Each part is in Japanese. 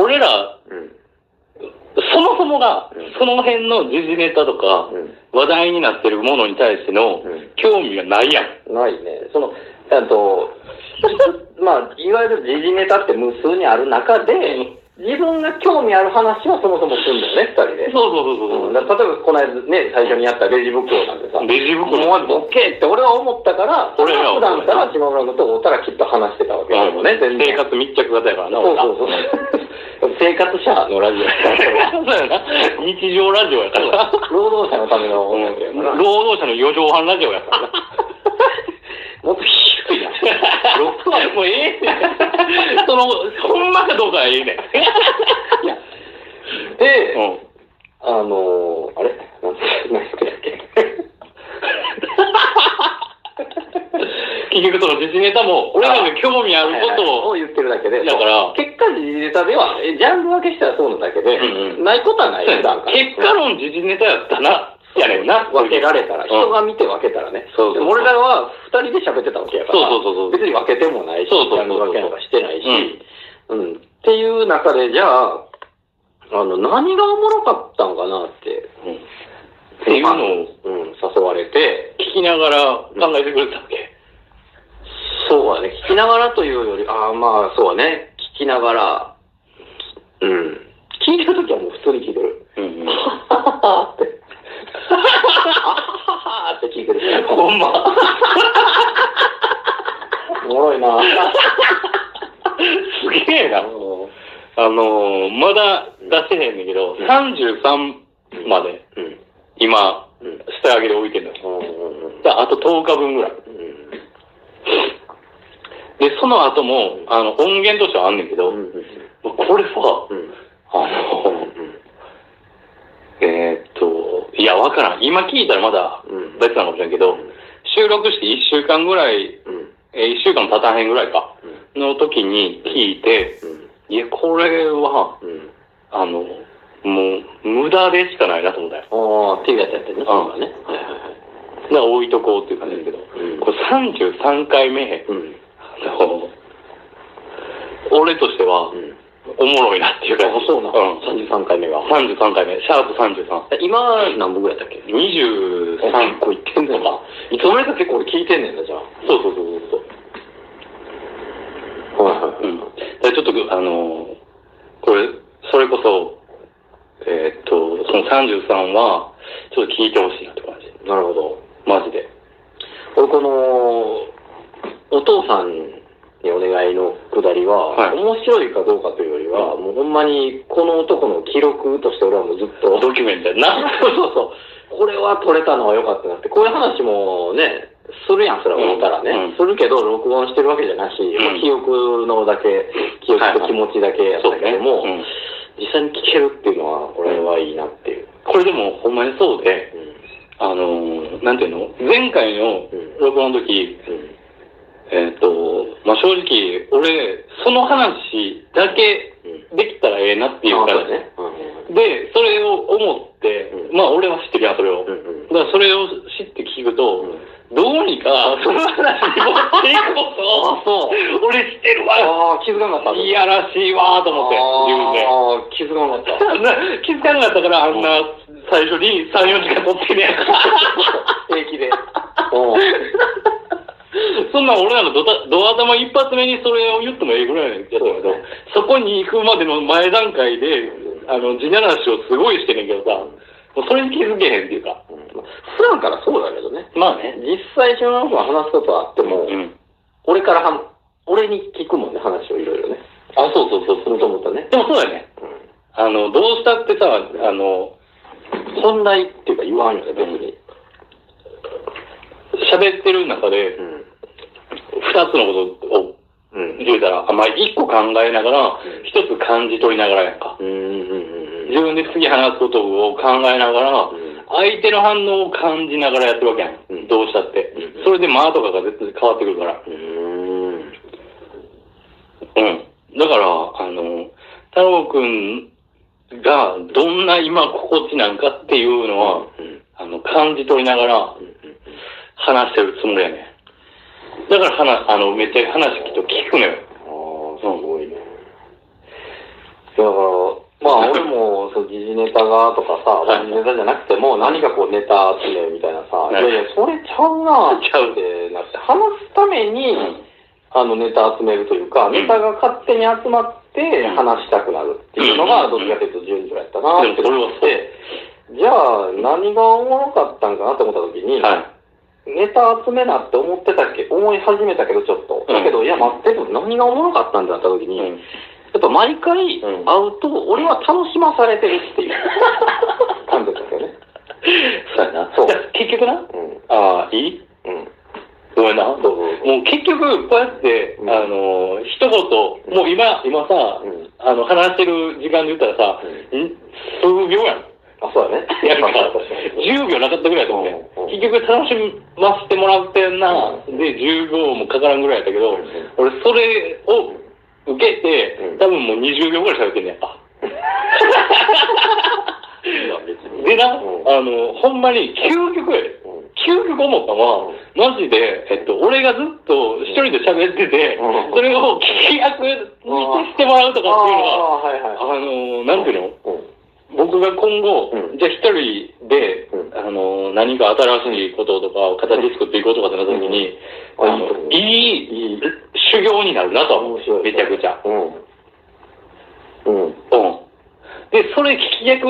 俺ら、うん。そもそもがうん、その辺の時事ネタとか、うん。話題になってるものに対してのうん興味がないやん。ないね。その、あと、まあ、いわゆる時事ネタって無数にある中で、自分が興味ある話はそもそもするんだよね、二人で。そうそうそうそう。うん、例えばこの間ね、最初にやったレジ袋なんてさ、レジ袋もうボケって俺は思ったから、俺は普段から島村君と会ったらきっと話してたわけだもんね、全然。生活密着型やからな、そうそうそう。生活者のラジオやから。そうやな。日常ラジオやから。労働者のための音楽やから。労働者の四畳半ラジオやからな。もっと低いな。6はもうええねん。その、ほんまかどうかはええねん。いや、で、うん。あのー、あれ？何好きだっけ？結局その時事ネタも、俺らが興味あることを、を言ってるだけで、だから結果時事ネタでは、えジャンル分けしたらそうなだけで、うんうんないことはない。結果論時事ネタやったな、やねんな。分けられたら、うん人が見て分けたらね。そうそうそう俺らは二人で喋ってたわけやから、そうそうそうそう別に分けてもないし、そうそうそうそうジャンル分けなんかしてないし、うん。っていう中で、じゃあ、あの、何がおもろかったんかなって、うんっていうのをうん、誘われて、聞きながら考えてくれたわけ。そうはね、聞きながらというより、ああ、まあ、そうはね、聞きながら、うん。聞いてるときはもう普通に聞いてる。うんうん。ははははって。はははって聞いてる。ほんま。おもろいな。すげえな。あのー、まだ出してへんねんけど、うん33までうん。今、うん。下上げで置いてんのよ。うんうんだからあと10日分ぐらい。うん。で、その後も、あの、音源としてはあんねんけど、うん。うん。これさ、うん。あの、えーいや、わからん。今聞いたらまだうん。別なのかもしれんけど、収録して1週間ぐらい、うん。えー、1週間も経たへんぐらいか、の時に聞いて、いや、これは、うん。あの、もう、無駄でしかないなと思ったよ。ああ、っていうやつやってるね。そうだね。はいはいはい。だから置いとこうっていう感じだけど、うんこれ33回目、うん。あの、俺としてはう、ん。おもろいなっていう感じ。あ、そうな。うん。33回目が。33回目、シャープ33。今、何本ぐらいだっけ？23結構いってんねんな。いつの間にか結構俺聞いてんねんな、じゃあ。そうそうそうそうはいはいそう。うん。ちょっと、あのーこれ、それこそ、えーっと、その33は、ちょっと聞いてほしいなって感じ。なるほど。マジで。俺この、お父さんにお願いのくだりは、はい。面白いかどうかというよりは、もうほんまにこの男の記録として俺はもうずっと、ドキュメントやな。そうそうそう。これは撮れたのは良かったなって。こういう話もね、するやん、それは思ったらね。うん。うん。するけど、録音してるわけじゃなし、まあ記憶のだけ、記憶と気持ちだけやったけども、うん。実際に聞けるっていうのは、これはいいなっていう。これでも、ほんまにそうで、うん。あのーなんていうの？前回のうん。録音の時、うんえーっと、まあ、正直、俺、その話だけうんできたらええなっていうからね。うんで、それを思って、うんまあ俺は知ってるやん、それを。だからそれを知って聞くと、うんどうにか、その話に持っていこうと、そう。俺知ってるわ、ああ、気づかなかった。いやらしいわと思って、自分で。ああ、気づかなかった。な 気づかなかったから、あんな最初に3、4時間撮ってね俺なんかドタドア玉一発目にそれを言ってもええぐらいなんやけど、そこに行くまでの前段階で、あの、地ならしをすごいしてんねんけどさ、もうそれに気づけへんっていうか。普段からそうだけどね。まあね。実際、島村君は話すことはあっても、うん。俺からはん、俺に聞くもんね、話をいろいろね。あ、そうそうそうそう。もともとね。でもそうだよね。あの、どうしたってさ、あの、本題っていうか言わんよね、別に。喋ってる中で、うん。二つのことをうん。言うたら、あ、まあ、一個考えながら、一つ感じ取りながらやんか。自分で次話すことを考えながら、相手の反応を感じながらやってるわけやん。うんどうしたってうん。それで間とかが絶対変わってくるから。うん。だから、あの、太郎くんがどんな今心地なんかっていうのは、うん。あの、感じ取りながら話してるつもりやね。だから話、あの、めっちゃ話きっと聞くのよ。ああ、すごいね。だから、まあ俺も、そう、時事ネタがとかさ、はい。時事ネタじゃなくても、何かこうネタ集めみたいなさ、はい。いやいや、それちゃうなちゃうなって、話すために、あのネタ集めるというか、ん。ネタが勝手に集まってうん。話したくなるっていうのが、うん。どっちかというと順序やったなって思って、じゃあ何がおもろかったんかなって思った時に、はネタ集めなって思ってたっけ、思い始めたけどちょっと。うんだけど、いや待ってと、何がおもろかったんだった時い。に、うん。やっぱ毎回会うと、俺は楽しまされてるっていう 感じだったよね。そうやな。そう結局な、うん。ああ、いい？うん。ごめんな。もう結局、こうやって、うんあの、一言、もう今、今さ、うんあの、話してる時間で言ったらさ、ん？数秒やん。あ、そうだね。やるか 確かに10秒なかったぐらいだと思うね結局楽しませてもらってんな、うんで、10秒もかからんぐらいやったけど、うん俺それを受けて、うん。多分もう20秒ぐらい喋ってんねや。あ。いや別に。でな、うん。あの、ほんまに究極や究極思ったのは、マジで、えっと、俺がずっと一人で喋ってて、うん。それを聞き役にしてもらうとかっていうのは。あの、なんていうの？うん僕が今後、うんじゃあ一人で、うんあの、何か新しいこととかを形作っていこうとかってなった時に、うんあのあいいいい修行になるなと。めちゃくちゃ。うん。うん。うん。で、それ聞き役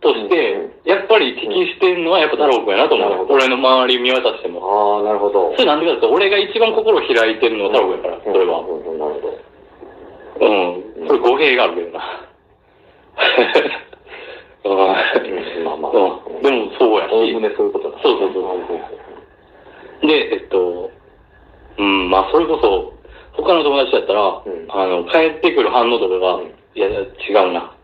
として、うんやっぱり適してんのはやっぱ太郎くんやなと思う。俺の周り見渡しても。ああ、なるほど。それなんでかって俺が一番心を開いてるのは太郎くんやから、それは。うんうんなるほど。うん。それ語弊があるけどな。まあまあうんでもそうやし。おおむねそういうことだ。そうそうそうで、えっと、うん、まあ、それこそ、他の友達だったら、んあの、帰ってくる反応とかが、うんいや、違うな。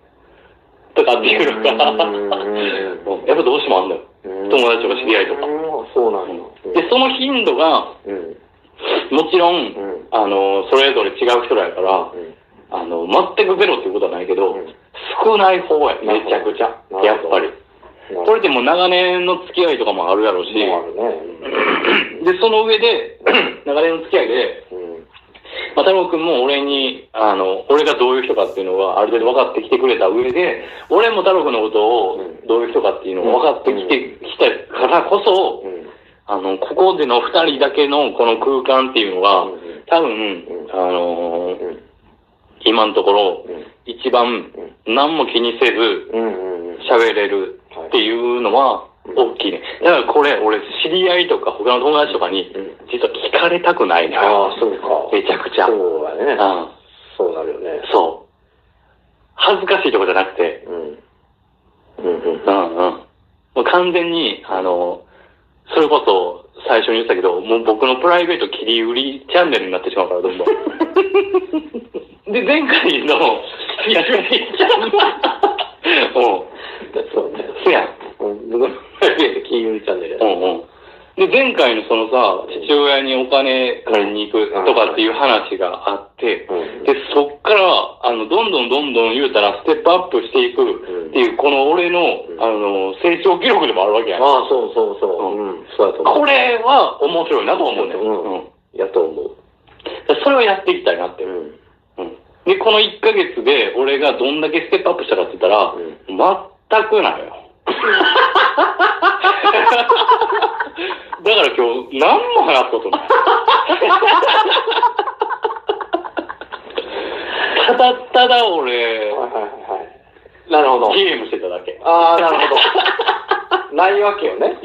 とかっていうのが、やっぱどうしてもあんだよ。うん友達とか知り合いとかうんそうなんだ。で、その頻度が、うん。もちろん、うんあの、それぞれ違う人らやから、うんあの、全くゼロっていうことはないけど、うん少ない方や、めちゃくちゃやっぱり。これでも長年の付き合いとかもあるやろうし、ね。で、その上で、長年の付き合いで、うん。まあ、太郎くんも俺に、あの、俺がどういう人かっていうのがある程度分かってきてくれた上で、俺も太郎くんのことをうんどういう人かっていうのが分かってきてきたからこそ、うん。あの、ここでの二人だけのこの空間っていうのが、うん多分、んあのーうん。今のところ、うん。一番何も気にせず。喋れるっていうのはうん大きいね。だからこれ、俺知り合いとか他の友達とかにうん、実は聞かれたくないね。ああ、そうか。めちゃくちゃ。そうだね。うんそうなるよね。そう。恥ずかしいとこじゃなくて、うん。うんうん。うんうん。もう完全に、あの、それこそ最初に言ったけど、もう僕のプライベート切り売りチャンネルになってしまうから、どんどん。で、前回の、切り売りチャンネル。うん。そうね。そやん。うん。僕のプライベート金融チャンネルやうんうん。で、前回のそのさ、父親にお金借りに行くとかっていう話があって、うんで、そっから、あの、どんどんどんどん言うたら、ステップアップしていくっていう、この俺の、うんあの、成長記録でもあるわけやん。ああ、そうそうそう。うんうん。そうだと思う。これは面白いなと思うね。うんうん。やと思う。でそれをやっていきたいなって。うん。うん。で、この1ヶ月で、俺がどんだけステップアップしたかって言ったら、全くないよ。だから今日、何も話すことない。ただただ俺、はいはいはい。なるほど。ゲームしてただけ。ああ、なるほど。ないわけよね。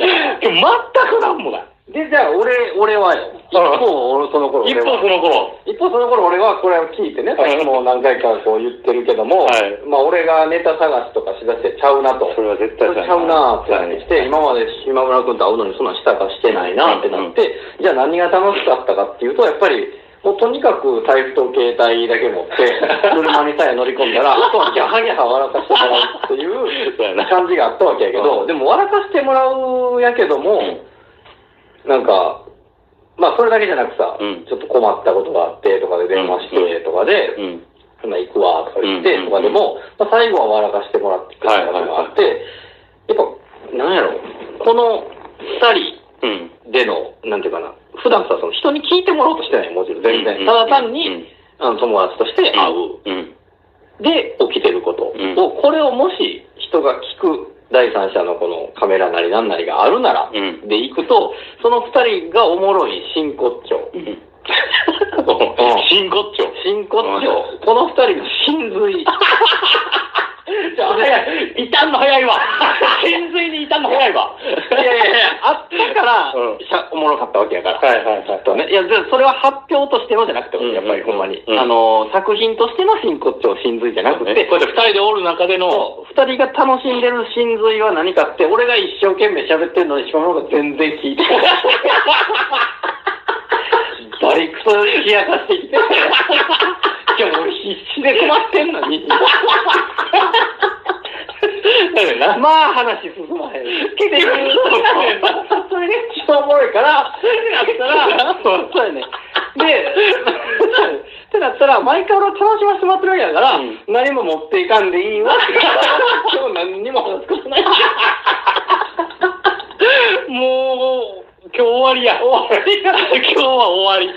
今日全く何もない。で、じゃあ、俺、俺はよ。一方、俺その頃。一方その頃。一方その頃俺はこれを聞いてね、さっきも何回かこう言ってるけども、はい。まあ俺がネタ探しとかしだしてちゃうなと。それは絶それちゃうなってなってきて、はい。今まで島村君と会うのにそんなんしたかしてないなってなって、じゃあ何が楽しかったかっていうと、やっぱり、もうとにかく財布と携帯だけ持って、車にさえ乗り込んだら、あとはギャハギャハ笑かしてもらうっていう感じがあったわけやけど、うん。でも笑かしてもらうやけども、なんか、まあそれだけじゃなくさ、うん。ちょっと困ったことがあってとかで電話してとかで、うん。そんな行くわとか言ってうん。とかでも、まあ、最後は笑かしてもらってたことがあって、やっぱ、なんやろ、この二うん。人での、なんていうかな、普段さ、その人に聞いてもらおうとしてないもちろん全然。うんただ単に、うん。あの友達として会う。うん。で起きてることを、うん。これをもし人が聞く第三者のこのカメラなりなんなりがあるなら、うんで行くと、その二人がおもろい真骨頂。真骨頂。真骨頂。この二人の真髄。じゃあ、早い。痛んの早いわ。真髄に痛んの早いわ。いやいやいや、あったから、うんしゃおもろかったわけやから。はいはいはいとね。いや、でそれは発表としてのじゃなくて、うんやっぱりほんまに。うんあの、作品としての真骨頂、真髄じゃなくて、こうやって二人でおる中での、人が楽しんでる真髄は何かって、俺が一生懸命喋ってるのに、しかもが全然聞いてない。バリクソ冷やかしてきて、今日俺必死で困ってんのに。まあ話進まへん。結局、それが一番おもろいから、ってなったら、そうやね。で、ってなったら、毎回俺は楽しませてもらってるわけだから、うん何も持っていかんでいいわって。今日何にも話すことない。もう、今日終わりや。終わりや。今日は終わり。